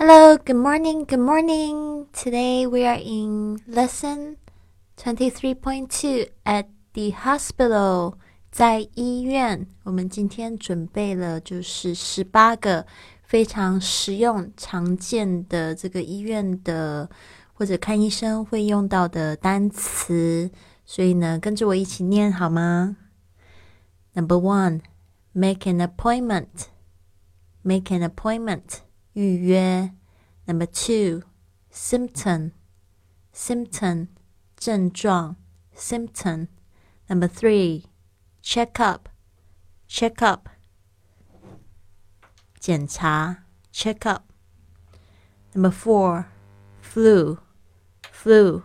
Hello, good morning, good morning. Today we are in lesson 23.2 at the hospital. 在医院，我们今天准备了就是十八个非常实用、常见的这个医院的或者看医生会用到的单词。所以呢，跟着我一起念好吗？Number one, make an appointment. Make an appointment. 预约。Number two, symptom, symptom 症状 symptom. Number three, check up, check up 检查 check up. Number four, flu, flu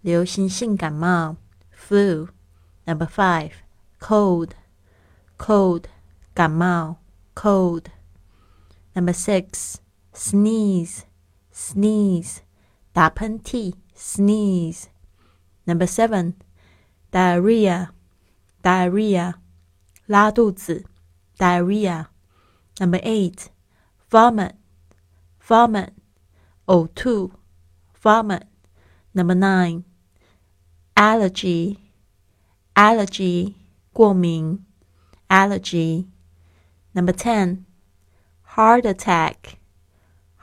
流行性感冒 flu. Number five, cold, cold 感冒 cold. Number six, sneeze, sneeze, 打喷嚏 sneeze. Number seven, diarrhea, diarrhea, 拉肚子 diarrhea. Number eight, vomit, vomit, 呕吐 vomit. Number nine, allergy, allergy, 过敏 allergy. Number ten, heart attack,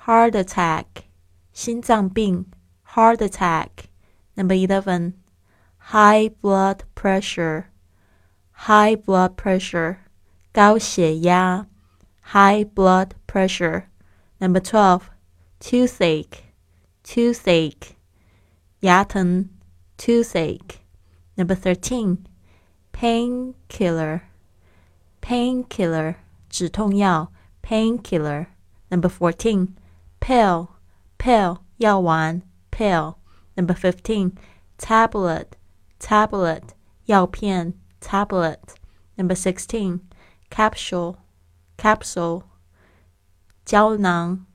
heart attack, 心脏病 heart attack. Number eleven, high blood pressure, high blood pressure, 高血压 high blood pressure. Number twelve, toothache, toothache, 牙疼 toothache. Number thirteen, painkiller, painkiller 止痛药 painkiller. Number fourteen, pill, pill 药丸 pill. Number fifteen, tablet, tablet 药片 tablet. Number sixteen, capsule, capsule 胶囊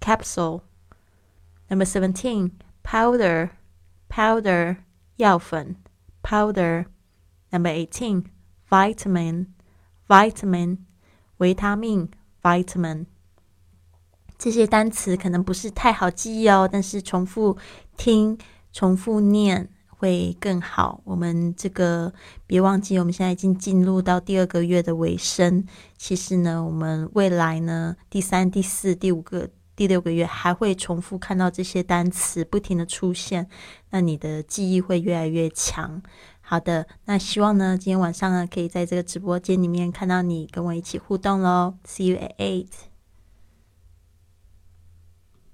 capsule. Number seventeen, powder, powder 药粉 powder. Number eighteen, vitamin, vitamin 维他命 vitamin。这些单词可能不是太好记忆哦，但是重复听、重复念会更好。我们这个别忘记，我们现在已经进入到第二个月的尾声。其实呢，我们未来呢，第三、第四、第五个、第六个月还会重复看到这些单词不停的出现，那你的记忆会越来越强。好的，那希望呢，今天晚上呢，可以在这个直播间里面看到你，跟我一起互动喽。See you at eight.